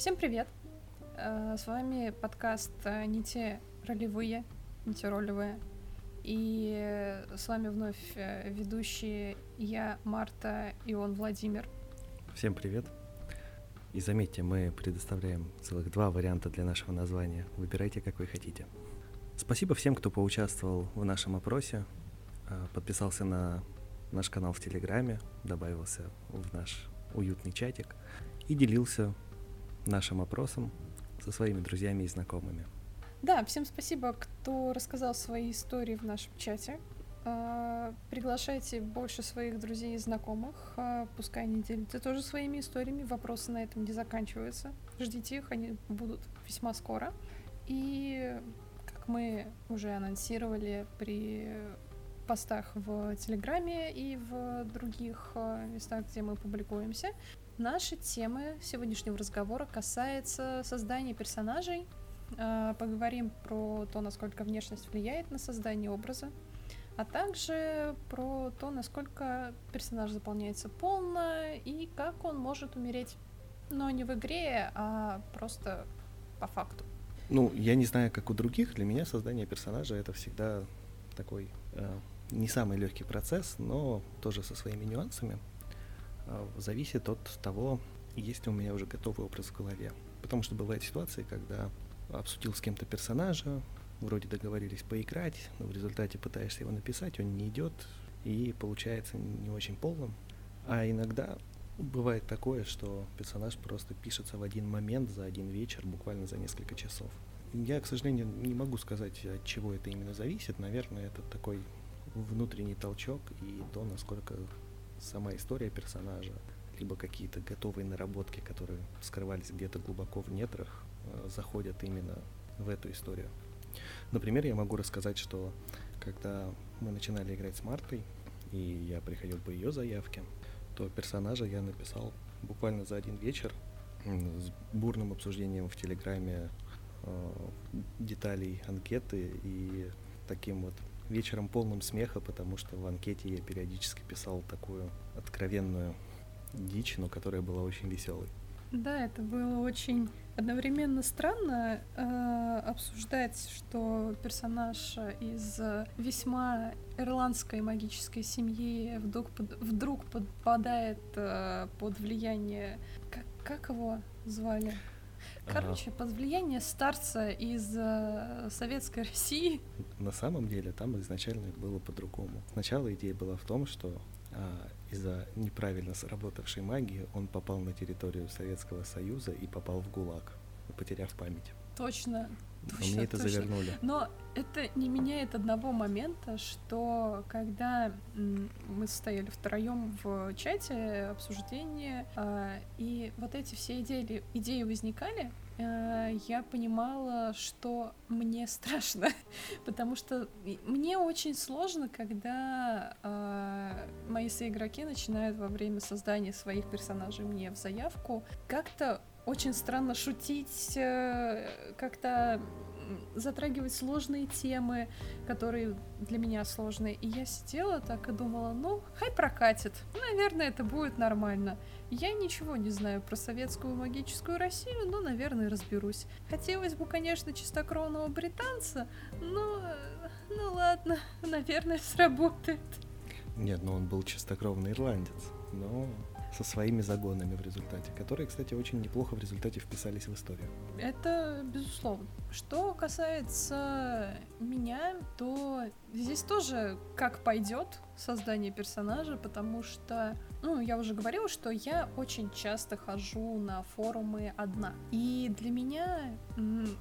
Всем привет! Э, С вами подкаст э, «Не те ролевые», «Не те ролевые». И э, с вами вновь ведущие я, Марта, и он, Владимир. Всем привет. И заметьте, мы предоставляем целых два варианта для нашего названия. Выбирайте, какой хотите. Спасибо всем, кто поучаствовал в нашем опросе, подписался на наш канал в Телеграме, добавился в наш уютный чатик и делился нашим опросом со своими друзьями и знакомыми. Да, всем спасибо, кто рассказал свои истории в нашем чате. Э, Приглашайте больше своих друзей и знакомых, э, пускай они делятся тоже своими историями, вопросы на этом не заканчиваются. Ждите их, они будут весьма скоро. И как мы уже анонсировали при постах в Телеграме и в других э, местах, где мы публикуемся, наши темы сегодняшнего разговора касается создания персонажей, Э, поговорим про то, насколько внешность влияет на создание образа, а также про то, насколько персонаж заполняется полно и как он может умереть, но не в игре, а просто по факту. Ну, я не знаю, как у других, для меня создание персонажа это всегда такой э, не самый легкий процесс, но тоже со своими нюансами. Э, зависит от того, есть ли у меня уже готовый образ в голове. Потому что бывают ситуации, когда обсудил с кем-то персонажа, вроде договорились поиграть, но в результате пытаешься его написать, он не идет и получается не очень полным. А иногда бывает такое, что персонаж просто пишется в один момент, за один вечер, буквально за несколько часов. Я, к сожалению, не могу сказать, от чего это именно зависит. Наверное, это такой внутренний толчок и то, насколько сама история персонажа, либо какие-то готовые наработки, которые скрывались где-то глубоко в нетрах, э, заходят именно в эту историю. Например, я могу рассказать, что когда мы начинали играть с Мартой, и я приходил по ее заявке, то персонажа я написал буквально за один вечер с бурным обсуждением в Телеграме э, деталей анкеты и таким вот вечером полным смеха, потому что в анкете я периодически писал такую откровенную дичь, но которая была очень веселой. Да, это было очень одновременно странно э, обсуждать, что персонаж из весьма ирландской магической семьи вдруг, под- вдруг попадает э, под влияние... Как, как его звали? Короче, под влияние старца из э, советской России. На самом деле там изначально было по-другому. Сначала идея была в том, что а, из-за неправильно сработавшей магии он попал на территорию Советского Союза и попал в ГУЛАГ, потеряв память. Точно. Но Точно, мне это точно. завернули. Но это не меняет одного момента, что когда мы стояли втроем в чате обсуждения, а, и вот эти все идеи, идеи возникали, э, я понимала, что мне страшно, потому что мне очень сложно, когда а, мои соигроки начинают во время создания своих персонажей мне в заявку как-то очень странно шутить, э, как-то затрагивать сложные темы, которые для меня сложные. И я сидела так и думала, ну, хай прокатит. Наверное, это будет нормально. Я ничего не знаю про советскую магическую Россию, но, наверное, разберусь. Хотелось бы, конечно, чистокровного британца, но... э, Ну ладно, наверное, сработает. Нет, но он был чистокровный ирландец, но со своими загонами в результате, которые, кстати, очень неплохо в результате вписались в историю. Это безусловно. Что касается меня, то здесь тоже как пойдет создание персонажа, потому что, ну, я уже говорила, что я очень часто хожу на форумы одна. И для меня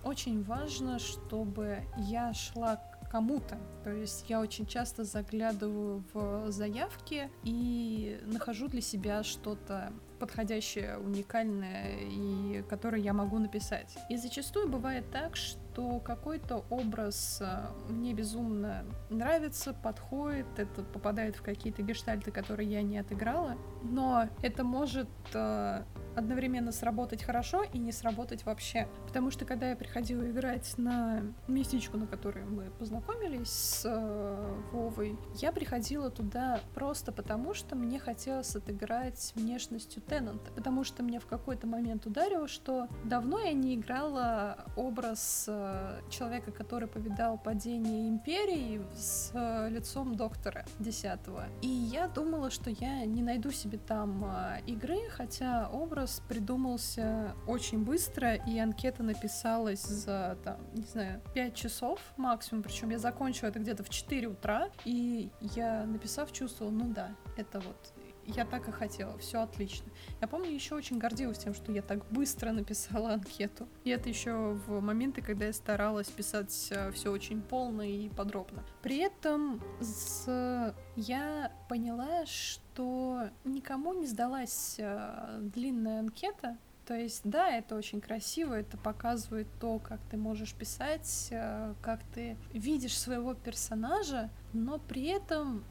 очень важно, чтобы я шла кому-то. То есть я очень часто заглядываю в заявки и нахожу для себя что-то подходящее, уникальное и которое я могу написать. И зачастую бывает так, что что какой-то образ э, мне безумно нравится, подходит, это попадает в какие-то гештальты, которые я не отыграла, но это может э, одновременно сработать хорошо и не сработать вообще. Потому что когда я приходила играть на местечку, на которой мы познакомились с э, Вовой, я приходила туда просто потому, что мне хотелось отыграть внешностью Теннанта. Потому что мне в какой-то момент ударило, что давно я не играла образ э, человека, который повидал падение империи с э, лицом доктора десятого. И я думала, что я не найду себе там э, игры, хотя образ придумался очень быстро, и анкета написалась за, там, не знаю, 5 часов максимум, причем я закончила это где-то в 4 утра, и я, написав, чувствовала, ну да, это вот я так и хотела, все отлично. Я помню, еще очень гордилась тем, что я так быстро написала анкету. И это еще в моменты, когда я старалась писать э, все очень полно и подробно. При этом с... я поняла, что никому не сдалась э, длинная анкета, то есть, да, это очень красиво, это показывает то, как ты можешь писать, э, как ты видишь своего персонажа, но при этом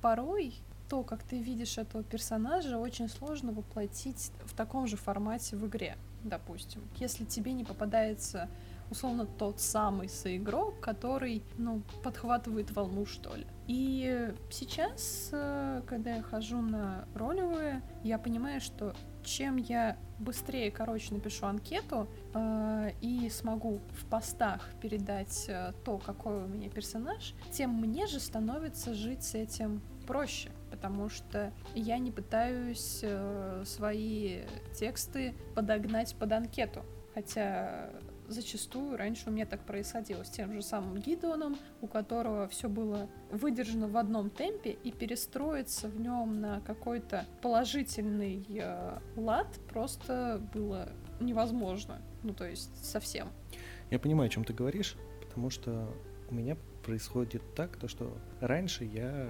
порой то, как ты видишь этого персонажа, очень сложно воплотить в таком же формате в игре, допустим. Если тебе не попадается условно тот самый соигрок, который, ну, подхватывает волну, что ли. И сейчас, э, когда я хожу на ролевые, я понимаю, что чем я быстрее, короче, напишу анкету э, и смогу в постах передать э, то, какой у меня персонаж, тем мне же становится жить с этим проще потому что я не пытаюсь э, свои тексты подогнать под анкету. Хотя зачастую раньше у меня так происходило с тем же самым Гидоном, у которого все было выдержано в одном темпе, и перестроиться в нем на какой-то положительный э, лад просто было невозможно. Ну, то есть совсем. Я понимаю, о чем ты говоришь, потому что у меня происходит так, то что раньше я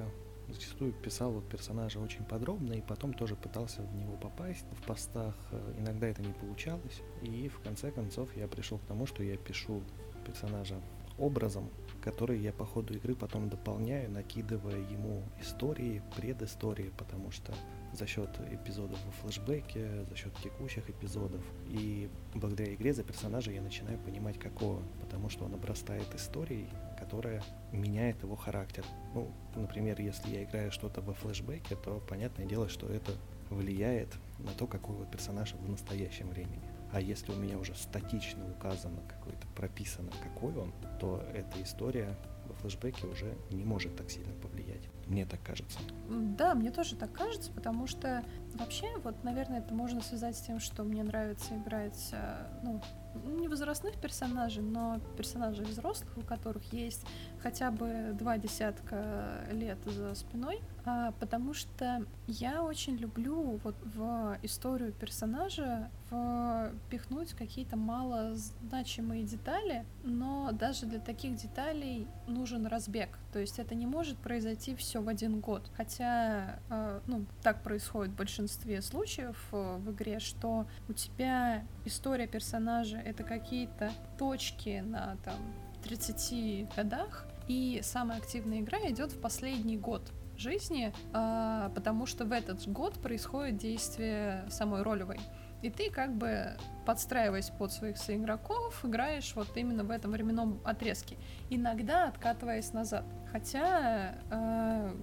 зачастую писал вот персонажа очень подробно и потом тоже пытался в него попасть в постах. Э, иногда это не получалось. И в конце концов я пришел к тому, что я пишу персонажа образом, который я по ходу игры потом дополняю, накидывая ему истории, предыстории, потому что за счет эпизодов во флешбеке, за счет текущих эпизодов. И благодаря игре за персонажа я начинаю понимать, какого, потому что он обрастает историей, которая меняет его характер. Ну, например, если я играю что-то во флешбеке, то понятное дело, что это влияет на то, какой вот персонаж в настоящем времени. А если у меня уже статично указано, какой-то прописано, какой он, то эта история во флешбеке уже не может так сильно повлиять. Мне так кажется. Да, мне тоже так кажется, потому что вообще, вот, наверное, это можно связать с тем, что мне нравится играть, э, ну, не возрастных персонажей, но персонажей взрослых, у которых есть хотя бы два десятка лет за спиной, потому что я очень люблю вот в историю персонажа впихнуть какие-то малозначимые детали, но даже для таких деталей нужен разбег. То есть это не может произойти все в один год. Хотя, э, ну, так происходит в большинстве случаев э, в игре, что у тебя история персонажа — это какие-то точки на там 30 годах, и самая активная игра идет в последний год жизни, э, потому что в этот год происходит действие самой ролевой. И ты как бы подстраиваясь под своих соигроков, играешь вот именно в этом временном отрезке, иногда откатываясь назад. Хотя, э,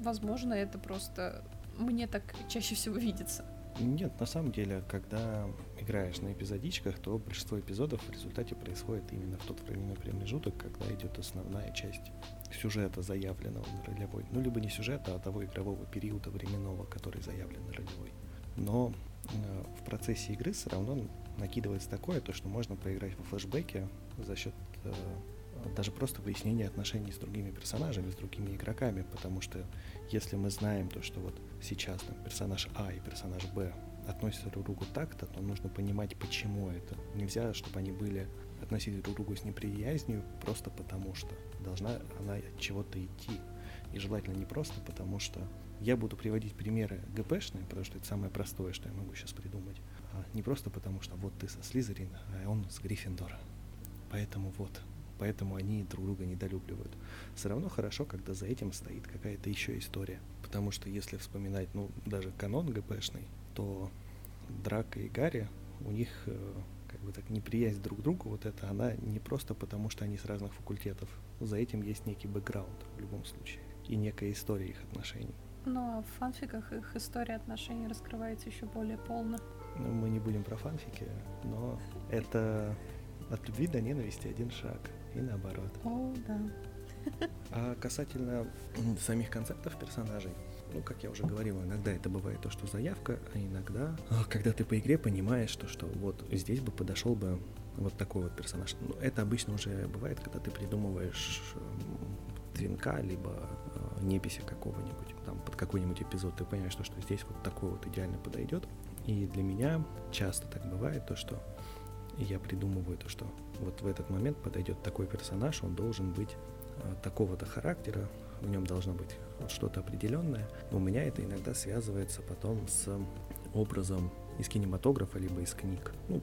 возможно, это просто мне так чаще всего видится. Нет, на самом деле, когда играешь на эпизодичках, то большинство эпизодов в результате происходит именно в тот временной промежуток, когда идет основная часть сюжета, заявленного на ролевой. Ну, либо не сюжета, а того игрового периода временного, который заявлен на ролевой. Но Э, в процессе игры все равно накидывается такое, то, что можно поиграть во флешбеке за счет э, даже просто выяснения отношений с другими персонажами, с другими игроками, потому что если мы знаем то, что вот сейчас там, персонаж А и персонаж Б относятся друг к другу так-то, то нужно понимать, почему это. Нельзя, чтобы они были относились друг к другу с неприязнью просто потому что. Должна она от чего-то идти. И желательно не просто потому что я буду приводить примеры ГПшные, потому что это самое простое, что я могу сейчас придумать. А не просто потому, что вот ты со Слизерин, а он с Гриффиндора. поэтому вот, поэтому они друг друга недолюбливают. Все равно хорошо, когда за этим стоит какая-то еще история. Потому что если вспоминать, ну, даже канон ГПшный, то Драка и Гарри, у них э, как бы так неприязнь друг к другу, вот это, она не просто потому, что они с разных факультетов. За этим есть некий бэкграунд в любом случае и некая история их отношений. Ну а в фанфиках их история отношений раскрывается еще более полно. Ну, мы не будем про фанфики, но это от любви до ненависти один шаг, и наоборот. О, да. А касательно самих концептов персонажей, ну, как я уже говорил, иногда это бывает то, что заявка, а иногда, а, когда ты по игре понимаешь, то, что вот здесь бы подошел бы вот такой вот персонаж. Ну, это обычно уже бывает, когда ты придумываешь твинка, либо э, неписи какого-нибудь, там, под какой-нибудь эпизод, ты понимаешь, что, что здесь вот такой вот идеально подойдет. И для меня часто так бывает, то, что я придумываю то, что вот в этот момент подойдет такой персонаж, он должен быть э, такого-то характера, в нем должно быть что-то определенное. Но у меня это иногда связывается потом с образом из кинематографа, либо из книг. Ну,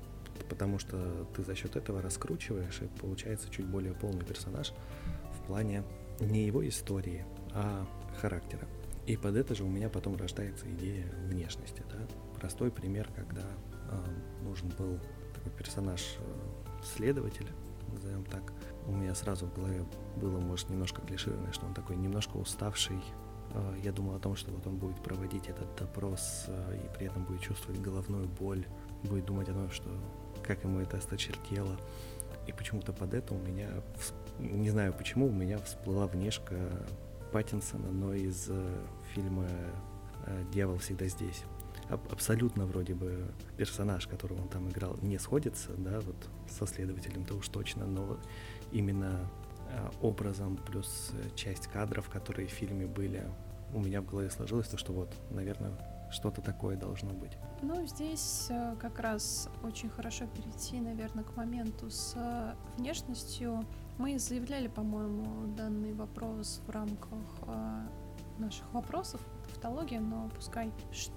потому что ты за счет этого раскручиваешь, и получается чуть более полный персонаж в плане не его истории, а характера. И под это же у меня потом рождается идея внешности. Да? Простой пример, когда э, нужен был такой персонаж э, следователь, назовем так. У меня сразу в голове было, может, немножко клишированное, что он такой немножко уставший. Э, я думал о том, что вот он будет проводить этот допрос э, и при этом будет чувствовать головную боль, будет думать о том, что как ему это осточертело. И почему-то под это у меня не знаю почему, у меня всплыла внешка Паттинсона, но из э, фильма э, «Дьявол всегда здесь». Аб- абсолютно вроде бы персонаж, которого он там играл, не сходится, да, вот со следователем-то уж точно, но именно э, образом плюс часть кадров, которые в фильме были, у меня в голове сложилось то, что вот, наверное, что-то такое должно быть. Ну, здесь как раз очень хорошо перейти, наверное, к моменту с внешностью. Мы заявляли, по-моему, данный вопрос в рамках э, наших вопросов, тавтология, но пускай, что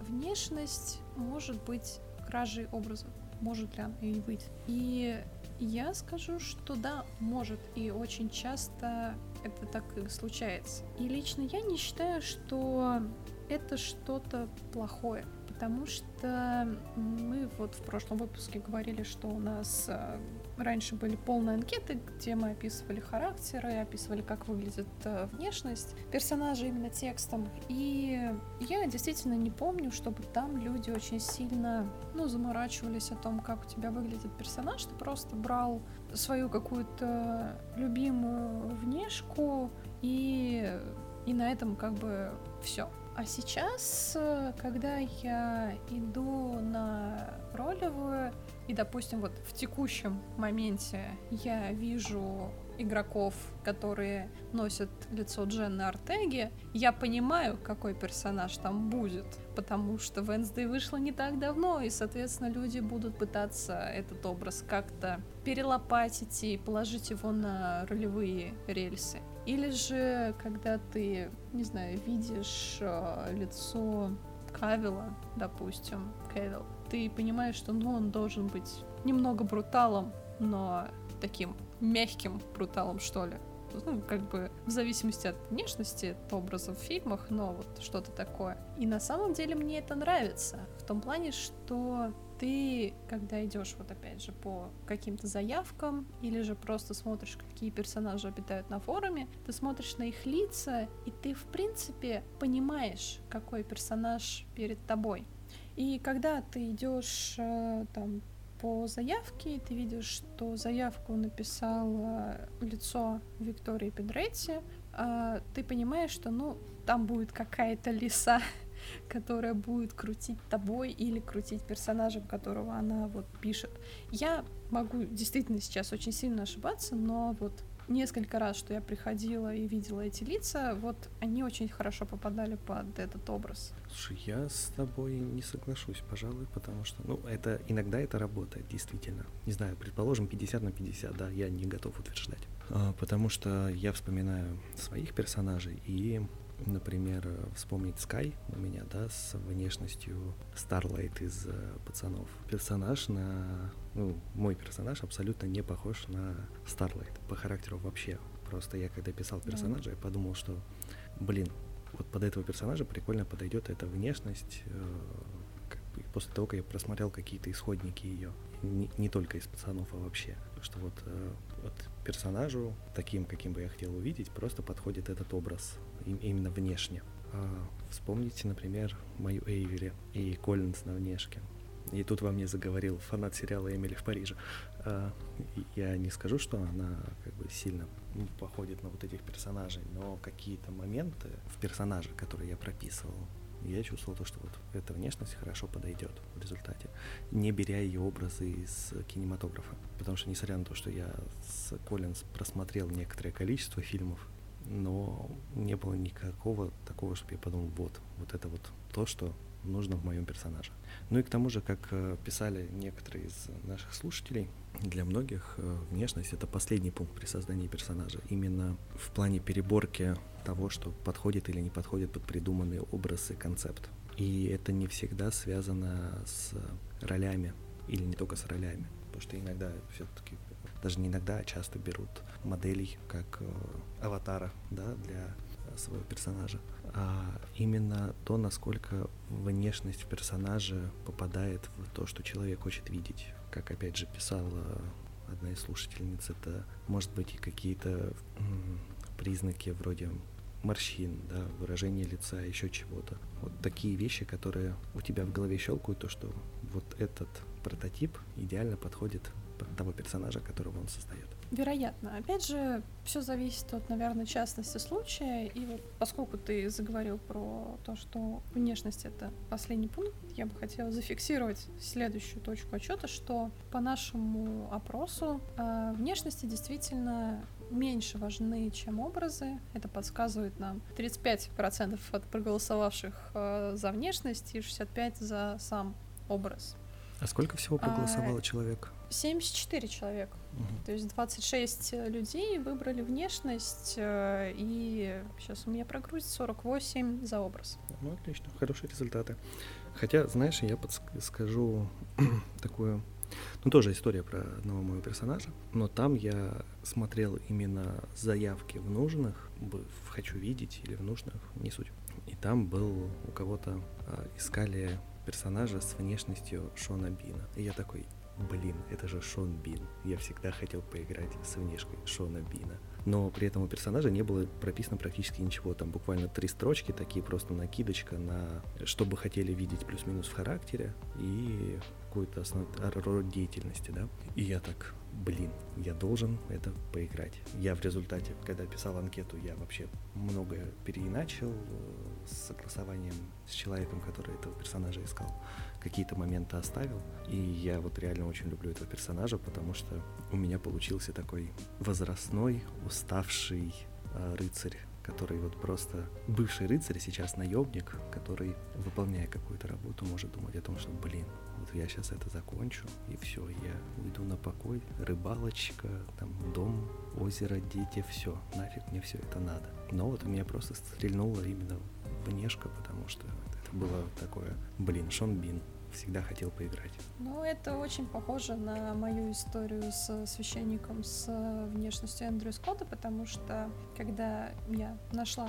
внешность может быть кражей образа. Может ли она и быть? И я скажу, что да, может, и очень часто это так и случается. И лично я не считаю, что это что-то плохое потому что мы вот в прошлом выпуске говорили, что у нас э, раньше были полные анкеты, где мы описывали характеры, описывали, как выглядит э, внешность персонажа именно текстом. И я действительно не помню, чтобы там люди очень сильно, ну, заморачивались о том, как у тебя выглядит персонаж. Ты просто брал свою какую-то любимую внешку и и на этом как бы все. А сейчас, э, когда я иду на ролевую, и, допустим, вот в текущем моменте я вижу игроков, которые носят лицо Дженны Артеги, я понимаю, какой персонаж там будет, потому что Венсдей вышла не так давно, и, соответственно, люди будут пытаться этот образ как-то перелопатить и положить его на ролевые рельсы. Или же, когда ты, не знаю, видишь э, лицо Кавила, допустим, Кевилл, ты понимаешь, что ну, он должен быть немного бруталом, но таким мягким бруталом, что ли. Ну, как бы в зависимости от внешности, от образа в фильмах, но вот что-то такое. И на самом деле мне это нравится. В том плане, что ты, когда идешь вот опять же по каким-то заявкам или же просто смотришь, какие персонажи обитают на форуме, ты смотришь на их лица, и ты, в принципе, понимаешь, какой персонаж перед тобой. И когда ты идешь э, там по заявке, ты видишь, что заявку написало лицо Виктории Педретти, а ты понимаешь, что, ну, там будет какая-то лиса, которая будет крутить тобой или крутить персонажем, которого она вот пишет. Я могу действительно сейчас очень сильно ошибаться, но вот несколько раз, что я приходила и видела эти лица, вот они очень хорошо попадали под этот образ. Слушай, я с тобой не соглашусь, пожалуй, потому что, ну, это иногда это работает, действительно. Не знаю, предположим, 50 на 50, да, я не готов утверждать. А, потому что я вспоминаю своих персонажей, и например, вспомнить Sky у меня, да, с внешностью Starlight из э, пацанов. Персонаж на ну, мой персонаж абсолютно не похож на Старлайт по характеру вообще. Просто я когда писал персонажа, я подумал, что, блин, вот под этого персонажа прикольно подойдет эта внешность. Э, бы после того, как я просмотрел какие-то исходники ее, не, не только из пацанов, а вообще, что вот, э, вот персонажу таким, каким бы я хотел увидеть, просто подходит этот образ именно внешне. А, вспомните, например, мою Эйвери и Коллинз на внешке. И тут во мне заговорил фанат сериала «Эмили в Париже». А, я не скажу, что она как бы сильно походит на вот этих персонажей, но какие-то моменты в персонаже, которые я прописывал, я чувствовал то, что вот эта внешность хорошо подойдет в результате, не беря ее образы из кинематографа. Потому что, несмотря на то, что я с Коллинз просмотрел некоторое количество фильмов, но не было никакого такого, чтобы я подумал, вот, вот это вот то, что нужно в моем персонаже. Ну и к тому же, как э, писали некоторые из наших слушателей, для многих э, внешность это последний пункт при создании персонажа. Именно в плане переборки того, что подходит или не подходит под придуманный образ и концепт. И это не всегда связано с ролями, или не только с ролями. Потому что иногда все-таки, даже не иногда, а часто берут моделей как э, аватара да, для своего персонажа, а именно то, насколько внешность персонажа попадает в то, что человек хочет видеть. Как опять же писала одна из слушательниц, это может быть и какие-то признаки вроде морщин, да, выражение лица, еще чего-то. Вот такие вещи, которые у тебя в голове щелкают, то, что вот этот прототип идеально подходит под того персонажа, которого он создает. Вероятно. Опять же, все зависит от, наверное, частности случая. И вот поскольку ты заговорил про то, что внешность это последний пункт, я бы хотела зафиксировать следующую точку отчета, что по нашему опросу э, внешности действительно меньше важны, чем образы. Это подсказывает нам 35% от проголосовавших э, за внешность и 65% за сам образ. А сколько всего проголосовало а, человек? 74 человека. Угу. То есть 26 людей выбрали внешность, э, и сейчас у меня прогрузит 48 за образ. Ну, отлично, хорошие результаты. Хотя, знаешь, я подскажу такую, ну, тоже история про одного моего персонажа, но там я смотрел именно заявки в нужных, в «хочу видеть» или в нужных, не суть. И там был у кого-то, а, искали персонажа с внешностью Шона Бина. И я такой, блин, это же Шон Бин. Я всегда хотел поиграть с внешкой Шона Бина. Но при этом у персонажа не было прописано практически ничего. Там буквально три строчки, такие просто накидочка на что бы хотели видеть плюс-минус в характере и какую-то род деятельности, да. И я так, блин, я должен это поиграть. Я в результате, когда писал анкету, я вообще многое переиначил э, с согласованием с человеком, который этого персонажа искал. Какие-то моменты оставил. И я вот реально очень люблю этого персонажа, потому что у меня получился такой возрастной, уставший э, рыцарь который вот просто бывший рыцарь, сейчас наемник, который, выполняя какую-то работу, может думать о том, что, блин, вот я сейчас это закончу, и все, я уйду на покой, рыбалочка, там, дом, озеро, дети, все, нафиг мне все это надо. Но вот у меня просто стрельнуло именно внешка, потому что это было такое, блин, Шон Бин, всегда хотел поиграть. Ну, это очень похоже на мою историю с священником с внешностью Эндрю Скотта, потому что когда я нашла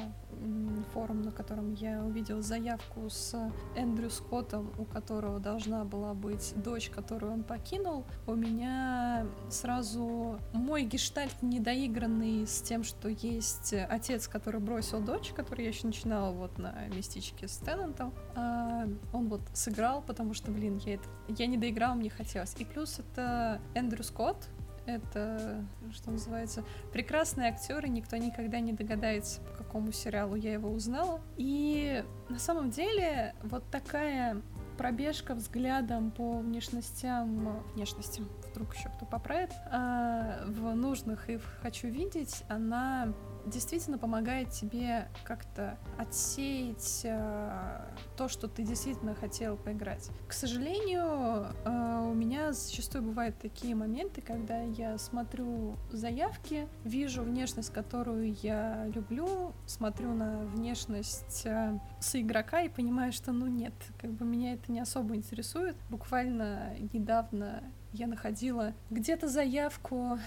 форум, на котором я увидела заявку с Эндрю Скоттом, у которого должна была быть дочь, которую он покинул, у меня сразу мой гештальт недоигранный с тем, что есть отец, который бросил дочь, который я еще начинала вот на местечке с Теннантом, а он вот сыграл, потому что, блин, я, это, я не доиграла, мне хотелось. И плюс это Эндрю Скотт, это, что называется, прекрасный актер, и никто никогда не догадается, по какому сериалу я его узнала. И на самом деле вот такая пробежка взглядом по внешностям, внешностям, вдруг еще кто поправит, а, в нужных и в хочу видеть, она действительно помогает тебе как-то отсеять э, то, что ты действительно хотел поиграть. К сожалению, э, у меня зачастую бывают такие моменты, когда я смотрю заявки, вижу внешность, которую я люблю, смотрю на внешность э, игрока и понимаю, что ну нет, как бы меня это не особо интересует. Буквально недавно я находила где-то заявку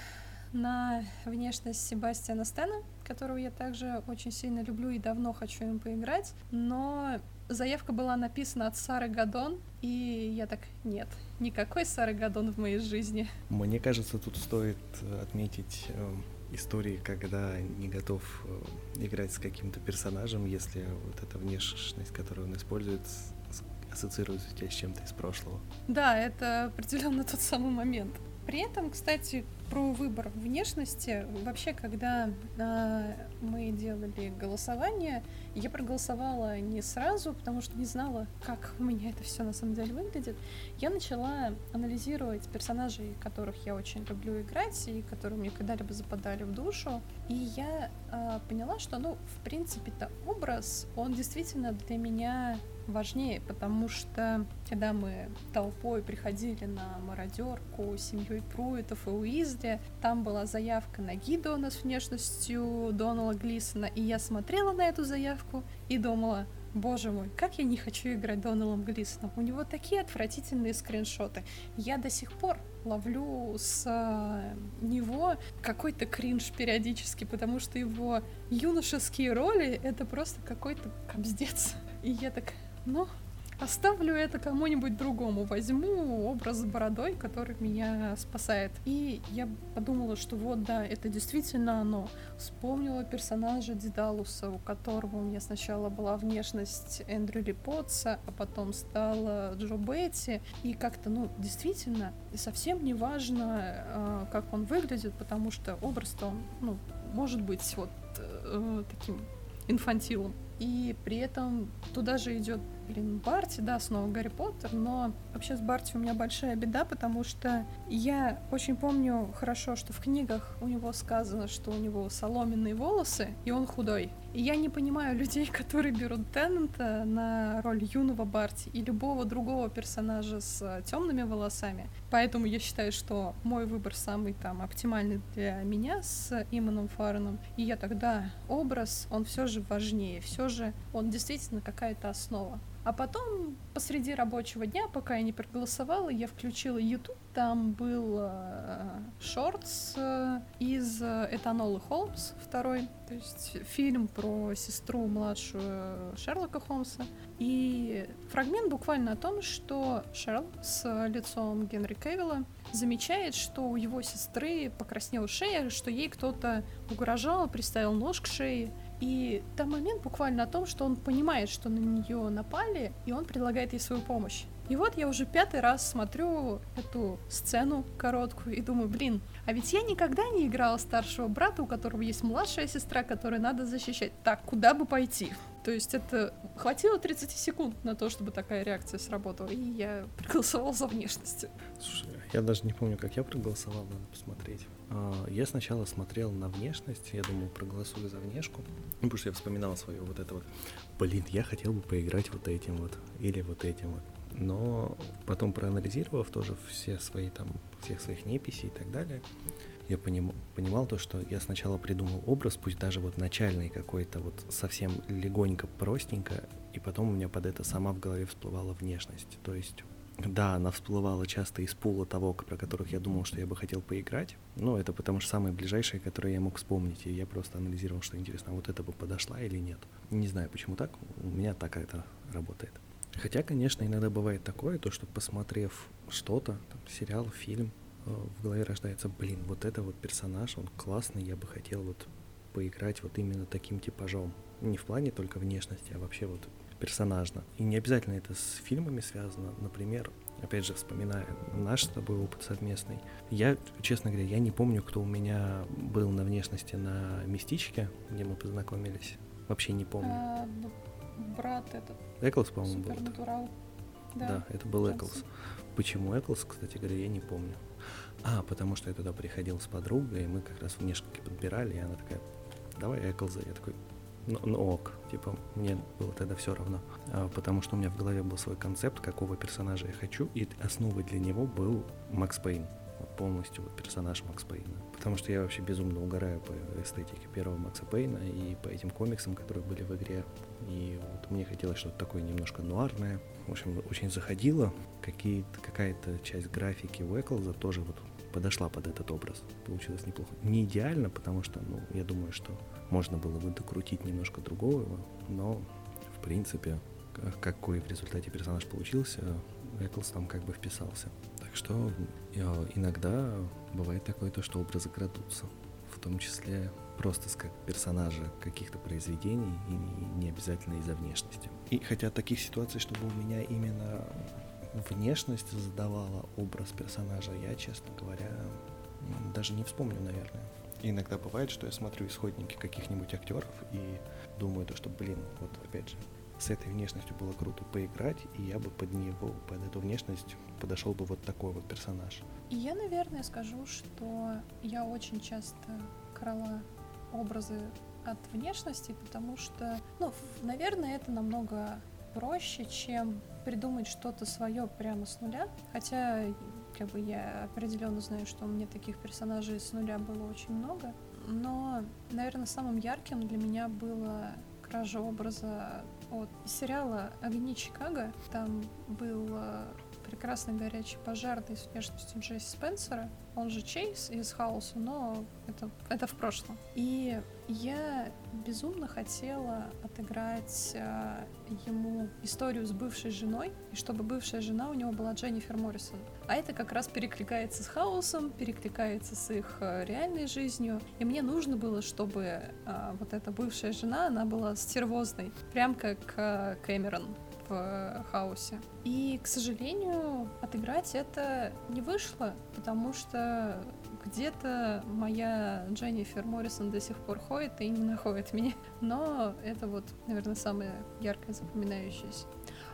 на внешность Себастьяна Стена, которого я также очень сильно люблю и давно хочу им поиграть, но заявка была написана от Сары Гадон, и я так, нет, никакой Сары Гадон в моей жизни. Мне кажется, тут стоит отметить э, истории, когда не готов э, играть с каким-то персонажем, если вот эта внешность, которую он использует, ассоциируется у тебя с чем-то из прошлого. Да, это определенно тот самый момент. При этом, кстати, про выбор внешности. Вообще, когда э, мы делали голосование, я проголосовала не сразу, потому что не знала, как у меня это все на самом деле выглядит. Я начала анализировать персонажей, которых я очень люблю играть и которые мне когда-либо западали в душу. И я э, поняла, что, ну, в принципе-то образ, он действительно для меня важнее, потому что когда мы толпой приходили на мародерку семьей Пруитов и Уизли, там была заявка на Гидона с внешностью Донала Глисона, и я смотрела на эту заявку и думала, Боже мой, как я не хочу играть Доналом Глисоном. У него такие отвратительные скриншоты. Я до сих пор ловлю с э, него какой-то кринж периодически, потому что его юношеские роли — это просто какой-то кобздец. И я так, ну, оставлю это кому-нибудь другому. Возьму образ с бородой, который меня спасает. И я подумала, что вот, да, это действительно оно. Вспомнила персонажа Дедалуса, у которого у меня сначала была внешность Эндрю Липотса, а потом стала Джо Бетти. И как-то, ну, действительно, совсем не важно, а, как он выглядит, потому что образ-то он, ну, может быть вот э, таким инфантилом. И при этом туда же идет блин, Барти, да, снова Гарри Поттер, но вообще с Барти у меня большая беда, потому что я очень помню хорошо, что в книгах у него сказано, что у него соломенные волосы, и он худой. Я не понимаю людей, которые берут Теннанта на роль юного Барти и любого другого персонажа с темными волосами. Поэтому я считаю, что мой выбор самый там оптимальный для меня с Иманом Фареном. И я тогда образ, он все же важнее, все же он действительно какая-то основа. А потом посреди рабочего дня, пока я не проголосовала, я включила YouTube. Там был э, шортс э, из э, Этанола Холмс второй, то есть фильм про сестру младшую Шерлока Холмса. И фрагмент буквально о том, что Шерлок с лицом Генри Кевилла замечает, что у его сестры покраснела шея, что ей кто-то угрожал, приставил нож к шее. И там момент буквально о том, что он понимает, что на нее напали, и он предлагает ей свою помощь. И вот я уже пятый раз смотрю эту сцену короткую и думаю, блин, а ведь я никогда не играла старшего брата, у которого есть младшая сестра, которую надо защищать. Так, куда бы пойти? То есть это хватило 30 секунд на то, чтобы такая реакция сработала, и я проголосовал за внешность. Слушай, я даже не помню, как я проголосовал, надо посмотреть. А, я сначала смотрел на внешность, я думал, проголосую за внешку, ну, потому что я вспоминал свое вот это вот, блин, я хотел бы поиграть вот этим вот, или вот этим вот. Но потом проанализировав тоже все свои там, всех своих неписей и так далее, я поним, понимал то, что я сначала придумал образ, пусть даже вот начальный какой-то, вот совсем легонько, простенько, и потом у меня под это сама в голове всплывала внешность. То есть да, она всплывала часто из пула того, про которых я думал, что я бы хотел поиграть. Но это потому что самые ближайшие, которые я мог вспомнить. И я просто анализировал, что интересно, а вот это бы подошла или нет. Не знаю, почему так. У меня так это работает. Хотя, конечно, иногда бывает такое, то, что посмотрев что-то, там, сериал, фильм, э, в голове рождается, блин, вот это вот персонаж, он классный, я бы хотел вот поиграть вот именно таким типажом. Не в плане только внешности, а вообще вот персонажно. И не обязательно это с фильмами связано. Например, опять же, вспоминая наш с тобой опыт совместный, я, честно говоря, я не помню, кто у меня был на внешности на «Мистичке», где мы познакомились. Вообще не помню. Брат этот. Эклс, по-моему, был. Да. да, это был Эклс. Почему Эклс, кстати говоря, я не помню. А, потому что я туда приходил с подругой, и мы как раз внешники подбирали, и она такая, давай Эклза. Я такой, ну, ну ок, типа, мне было тогда все равно, а, потому что у меня в голове был свой концепт, какого персонажа я хочу, и основой для него был Макс Пейн. Полностью вот персонаж Макс Пейна. Потому что я вообще безумно угораю по эстетике первого Макса Пейна и по этим комиксам, которые были в игре. И вот мне хотелось что-то такое немножко нуарное. В общем, очень заходило. Какая-то часть графики у Эклза тоже вот подошла под этот образ. Получилось неплохо. Не идеально, потому что, ну, я думаю, что можно было бы докрутить немножко другого, но, в принципе, какой в результате персонаж получился, Эклс там как бы вписался. Так что иногда бывает такое то, что образы крадутся, в том числе просто как персонажа каких-то произведений и не обязательно из-за внешности. И хотя таких ситуаций, чтобы у меня именно внешность задавала образ персонажа, я, честно говоря, даже не вспомню, наверное. иногда бывает, что я смотрю исходники каких-нибудь актеров и думаю то, что, блин, вот опять же, с этой внешностью было круто поиграть, и я бы под него, под эту внешность подошел бы вот такой вот персонаж. И я, наверное, скажу, что я очень часто крала образы от внешности, потому что, ну, наверное, это намного проще, чем придумать что-то свое прямо с нуля. Хотя, как бы я определенно знаю, что у меня таких персонажей с нуля было очень много. Но, наверное, самым ярким для меня было кража образа от сериала «Огни Чикаго». Там был э, прекрасный горячий пожарный с внешностью Джесси Спенсера, он же Чейз из Хауса, но это, это в прошлом. И я безумно хотела отыграть э, ему историю с бывшей женой, и чтобы бывшая жена у него была Дженнифер Моррисон. А это как раз перекликается с Хаусом, перекликается с их э, реальной жизнью. И мне нужно было, чтобы э, вот эта бывшая жена, она была стервозной, прям как э, Кэмерон в хаосе. И, к сожалению, отыграть это не вышло, потому что где-то моя Дженнифер Моррисон до сих пор ходит и не находит меня. Но это вот, наверное, самое яркое запоминающееся.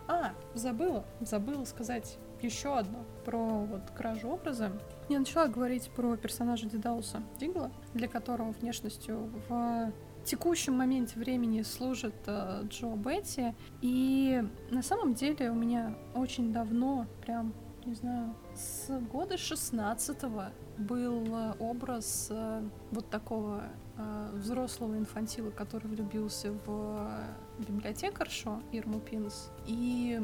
А, забыла, забыла сказать еще одно про вот кражу образа. Я начала говорить про персонажа Дедауса Дигла, для которого внешностью в текущем моменте времени служит э, Джо Бетти. И на самом деле у меня очень давно, прям, не знаю, с года 16-го был э, образ э, вот такого э, взрослого инфантила, который влюбился в э, библиотекаршу Ирму Пинс. И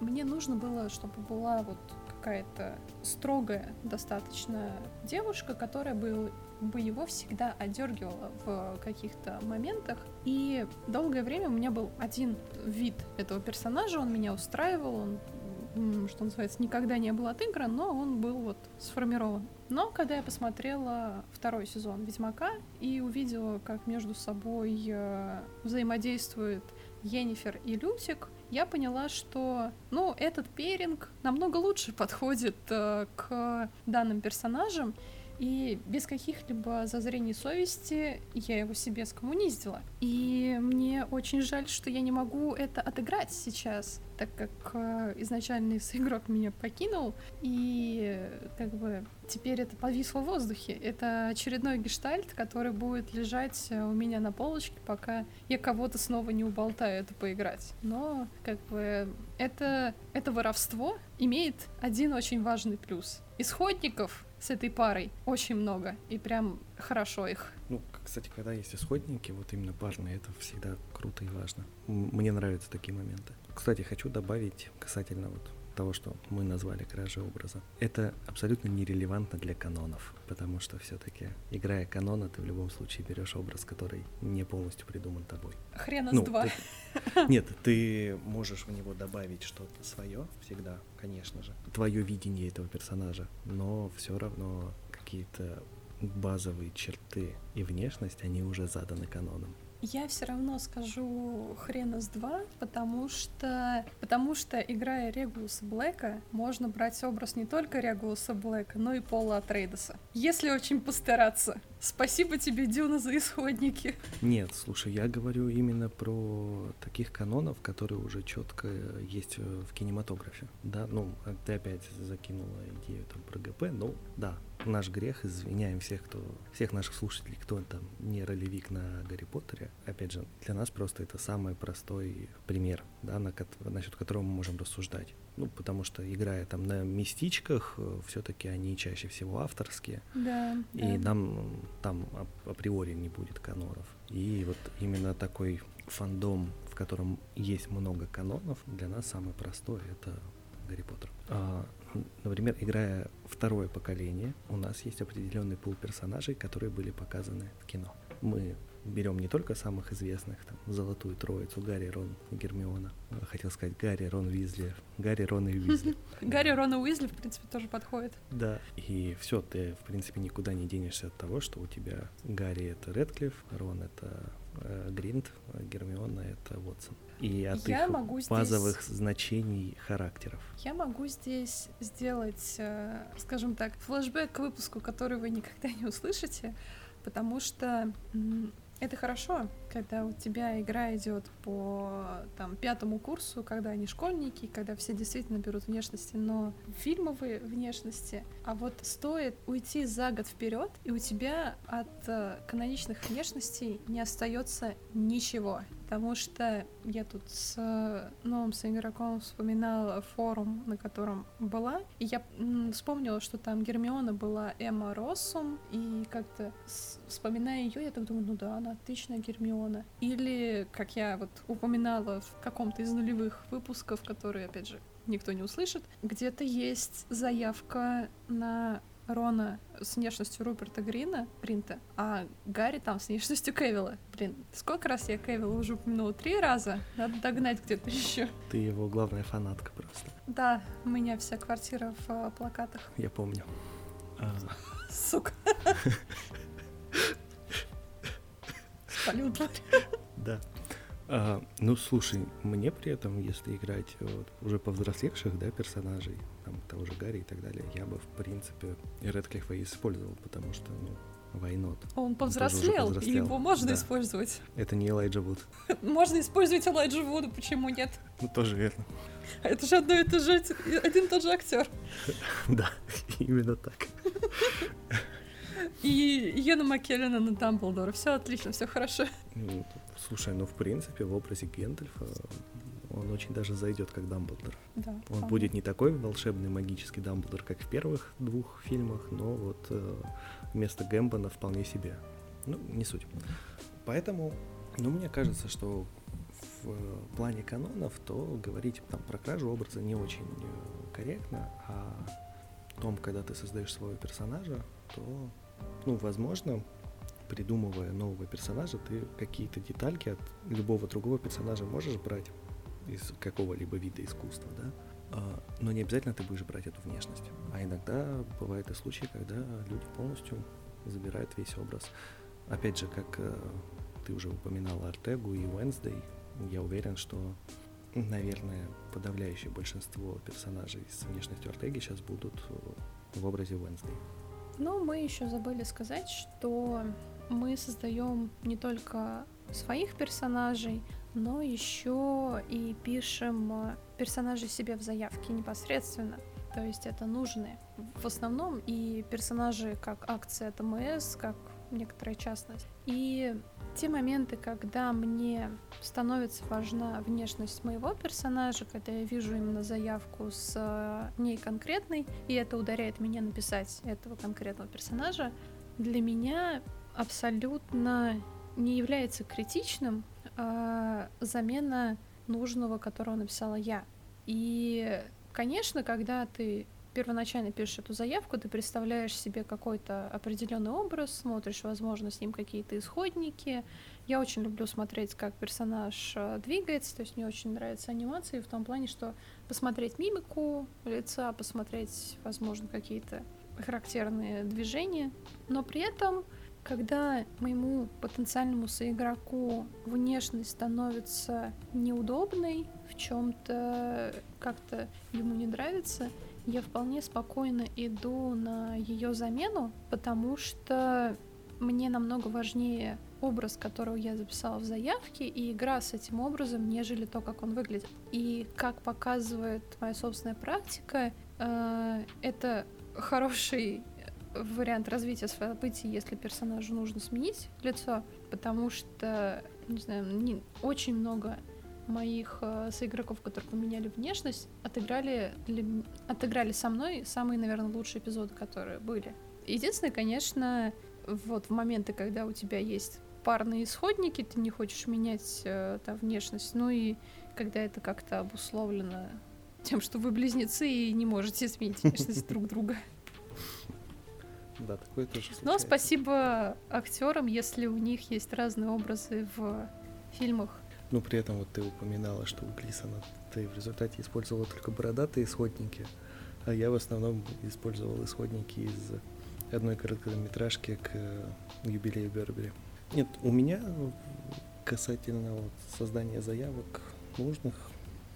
мне нужно было, чтобы была вот какая-то строгая достаточно девушка, которая бы бы его всегда одергивала в каких-то моментах. И долгое время у меня был один вид этого персонажа, он меня устраивал, он, что называется, никогда не был отыгран, но он был вот сформирован. Но когда я посмотрела второй сезон Ведьмака и увидела, как между собой э, взаимодействуют Енифер и Лютик, я поняла, что, ну, этот перинг намного лучше подходит э, к данным персонажам, и без каких-либо зазрений совести я его себе скоммуниздила. И мне очень жаль, что я не могу это отыграть сейчас, так как э, изначальный игрок меня покинул, и как бы теперь это повисло в воздухе. Это очередной гештальт, который будет лежать у меня на полочке, пока я кого-то снова не уболтаю это поиграть. Но как бы это, это воровство имеет один очень важный плюс. Исходников с этой парой очень много, и прям хорошо их. Ну, кстати, когда есть исходники, вот именно парные, это всегда круто и важно. Мне нравятся такие моменты. Кстати, хочу добавить касательно вот того, что мы назвали кражей образа. Это абсолютно нерелевантно для канонов, потому что все-таки, играя канона, ты в любом случае берешь образ, который не полностью придуман тобой. Хрена с ну, два. Ты, нет, ты можешь в него добавить что-то свое всегда, конечно же, твое видение этого персонажа, но все равно какие-то базовые черты и внешность, они уже заданы каноном. Я все равно скажу хрена с два, потому что, потому что играя Регулуса Блэка, можно брать образ не только Регулуса Блэка, но и Пола Атрейдеса. Если очень постараться. Спасибо тебе, Дюна, за исходники. Нет, слушай, я говорю именно про таких канонов, которые уже четко есть в кинематографе. Да, ну, ты опять закинула идею там про ГП, ну, да, наш грех, извиняем всех, кто, всех наших слушателей, кто там не ролевик на Гарри Поттере. Опять же, для нас просто это самый простой пример, да, на, насчет которого мы можем рассуждать. ну, потому что играя там на местичках, все-таки они чаще всего авторские. Да. И да. нам там априори не будет канонов. И вот именно такой фандом, в котором есть много канонов, для нас самый простой это Гарри Поттер. А, например, играя второе поколение, у нас есть определенный пул персонажей, которые были показаны в кино. Мы берем не только самых известных, там, Золотую Троицу, Гарри, Рон, Гермиона. Хотел сказать Гарри, Рон, Уизли. Гарри, Рон и Уизли. Гарри, Рон и Уизли, в принципе, тоже подходит. Да, и все, ты, в принципе, никуда не денешься от того, что у тебя Гарри — это Редклифф, Рон — это э, Гринт, а Гермиона — это Уотсон. И от Я их могу здесь- базовых значений характеров. Я могу здесь сделать, э, скажем так, флешбэк к выпуску, который вы никогда не услышите, потому что это хорошо, когда у тебя игра идет по там, пятому курсу, когда они школьники, когда все действительно берут внешности, но фильмовые внешности. А вот стоит уйти за год вперед, и у тебя от э, каноничных внешностей не остается ничего. Потому что я тут с э, новым соигроком вспоминала форум, на котором была, и я вспомнила, что там Гермиона была Эмма Россум, и как-то вспоминая ее, я так думаю, ну да, она отличная Гермиона. Или, как я вот упоминала в каком-то из нулевых выпусков, которые, опять же, никто не услышит, где-то есть заявка на Рона с внешностью Руперта Грина, Гринта, а Гарри там с внешностью Кевилла. Блин, сколько раз я Кевилла уже упомянула? Три раза? Надо догнать где-то еще. Ты его главная фанатка просто, Да, у меня вся квартира в э, плакатах. я помню. А, Сука. Спалил тварь. Да. А, ну, слушай, мне при этом, если играть вот, уже повзрослевших, да, персонажей, там, того же Гарри и так далее, я бы, в принципе, и Редклиффа использовал, потому что, ну, why not? Он повзрослел, и повзрослел, его можно да. использовать. Это не Элайджа Вуд. Можно использовать Элайджа Вуда, почему нет? Ну, тоже верно. Это же одно и то же, один и тот же актер. Да, именно так. И Йена Маккеллена на Дамблдора. Все отлично, все хорошо. Ну, Слушай, ну, в принципе, в образе Гендальфа он очень даже зайдет как Дамблдор. Да, Он вполне. будет не такой волшебный магический Дамблдор, как в первых двух фильмах, но вот э, вместо Гэмбона вполне себе. Ну, не суть. Поэтому, ну, мне кажется, что в э, плане канонов, то говорить там про кражу образа не очень э, корректно, а том, когда ты создаешь своего персонажа, то, ну, возможно, придумывая нового персонажа, ты какие-то детальки от любого другого персонажа можешь брать из какого-либо вида искусства, да, А, но не обязательно ты будешь брать эту внешность. А иногда бывают и случаи, когда люди полностью забирают весь образ. Опять же, как э, ты уже упоминал Артегу и Уэнсдей, я уверен, что, наверное, подавляющее большинство персонажей с внешностью Артеги сейчас будут в образе Уэнсдей. Но мы еще забыли сказать, что мы создаем не только своих персонажей, но еще и пишем э, персонажей себе в заявке непосредственно. То есть это нужные. В основном и персонажи как акция ТМС, как некоторая частность. И те моменты, когда мне становится важна внешность моего персонажа, когда я вижу именно заявку с э, ней конкретной, и это ударяет меня написать этого конкретного персонажа, для меня абсолютно не является критичным э, замена нужного, которого написала я. И, конечно, когда ты первоначально пишешь эту заявку, ты представляешь себе какой-то определенный образ, смотришь, возможно, с ним какие-то исходники. Я очень люблю смотреть, как персонаж э, двигается, то есть мне очень нравятся анимации в том плане, что посмотреть мимику лица, посмотреть, возможно, какие-то характерные движения, но при этом когда моему потенциальному соигроку внешность становится неудобной, в чем-то как-то ему не нравится, я вполне спокойно иду на ее замену, потому что мне намного важнее образ, которого я записала в заявке, и игра с этим образом, нежели то, как он выглядит. И как показывает моя собственная практика, э, это хороший вариант развития событий, если персонажу нужно сменить лицо, потому что, не знаю, не, очень много моих э, соигроков, которые поменяли внешность, отыграли, для... отыграли со мной самые, наверное, лучшие эпизоды, которые были. Единственное, конечно, вот в моменты, когда у тебя есть парные исходники, ты не хочешь менять э, там внешность, ну и когда это как-то обусловлено тем, что вы близнецы и не можете сменить внешность друг друга. Да, такое тоже случается. Но спасибо актерам, если у них есть разные образы в фильмах. Ну, при этом вот ты упоминала, что у Глисона ты в результате использовала только бородатые исходники, а я в основном использовал исходники из одной короткометражки к юбилею Бербери. Нет, у меня касательно вот создания заявок нужных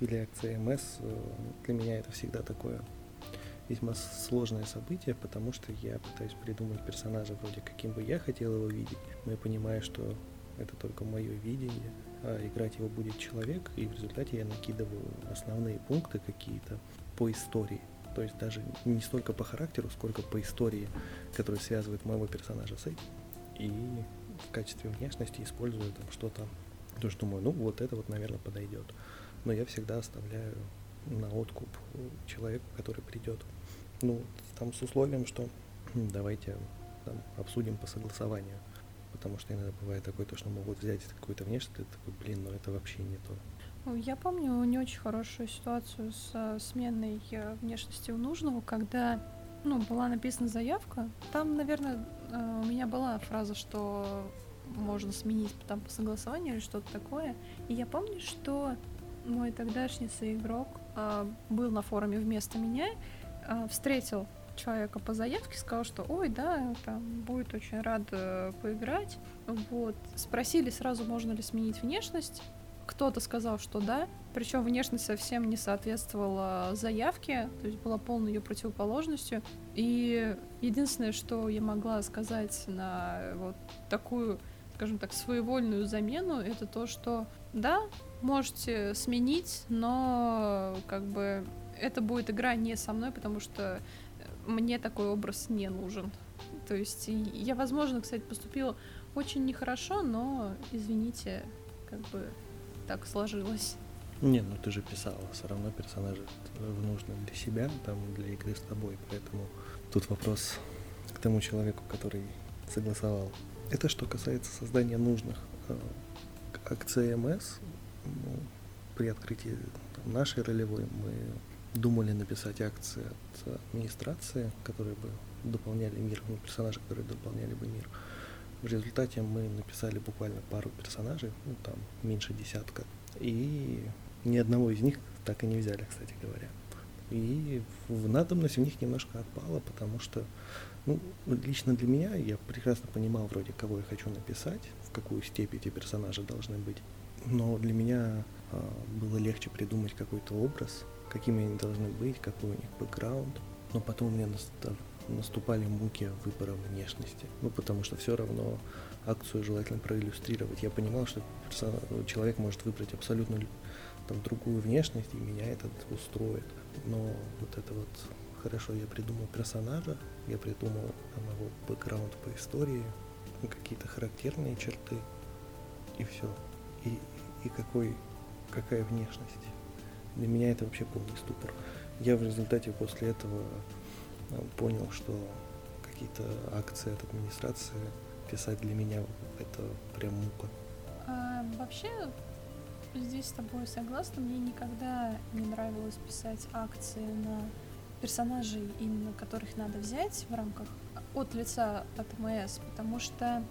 или акции МС, э, для меня это всегда такое весьма сложное событие, потому что я пытаюсь придумать персонажа вроде каким бы я хотел его видеть, но я понимаю, что это только мое видение, а играть его будет человек, и в результате я накидываю основные пункты какие-то по истории. То есть даже не столько по характеру, сколько по истории, которая связывает моего персонажа с этим. И в качестве внешности использую там что-то, то, что думаю, ну вот это вот, наверное, подойдет. Но я всегда оставляю на откуп человеку, который придет. Ну, там с условием, что давайте там, обсудим по согласованию. Потому что иногда бывает такое, то, что могут взять какую-то внешность, ты такой, блин, ну это вообще не то. Ну, я помню не очень хорошую ситуацию с э, сменой э, внешности у нужного, когда ну, была написана заявка. Там, наверное, э, у меня была фраза, что можно сменить там по согласованию или что-то такое. И я помню, что мой тогдашний соигрок был на форуме вместо меня, встретил человека по заявке, сказал, что ой, да, там будет очень рад поиграть. Вот. Спросили сразу, можно ли сменить внешность. Кто-то сказал, что да, причем внешность совсем не соответствовала заявке, то есть была полной ее противоположностью. И единственное, что я могла сказать на вот такую, скажем так, своевольную замену, это то, что да, можете сменить, но как бы это будет игра не со мной, потому что мне такой образ не нужен. То есть я, возможно, кстати, поступила очень нехорошо, но извините, как бы так сложилось. Не, ну ты же писала, все равно персонажи нужны для себя, там для игры с тобой, поэтому тут вопрос к тому человеку, который согласовал. Это что касается создания нужных. Э, Акция МС, ну, при открытии там, нашей ролевой мы думали написать акции от администрации, которые бы дополняли мир, ну, персонажи, которые дополняли бы мир. В результате мы написали буквально пару персонажей, ну там меньше десятка, и ни одного из них так и не взяли, кстати говоря. И в надобность у них немножко отпала, потому что, ну, лично для меня, я прекрасно понимал вроде, кого я хочу написать, в какую степень эти персонажи должны быть. Но для меня а, было легче придумать какой-то образ, какими они должны быть, какой у них бэкграунд. Но потом у меня наступали муки выбора внешности. Ну, потому что все равно акцию желательно проиллюстрировать. Я понимал, что человек может выбрать абсолютно там, другую внешность, и меня это устроит. Но вот это вот хорошо, я придумал персонажа, я придумал там, его бэкграунд по истории, какие-то характерные черты, и все. И, и какой, какая внешность. Для меня это вообще полный ступор. Я в результате после этого Э, понял, что какие-то акции от администрации писать для меня это прям мука. А, вообще, здесь с тобой согласна. Мне никогда не нравилось писать акции на персонажей, именно которых надо взять в рамках от лица от МС, потому что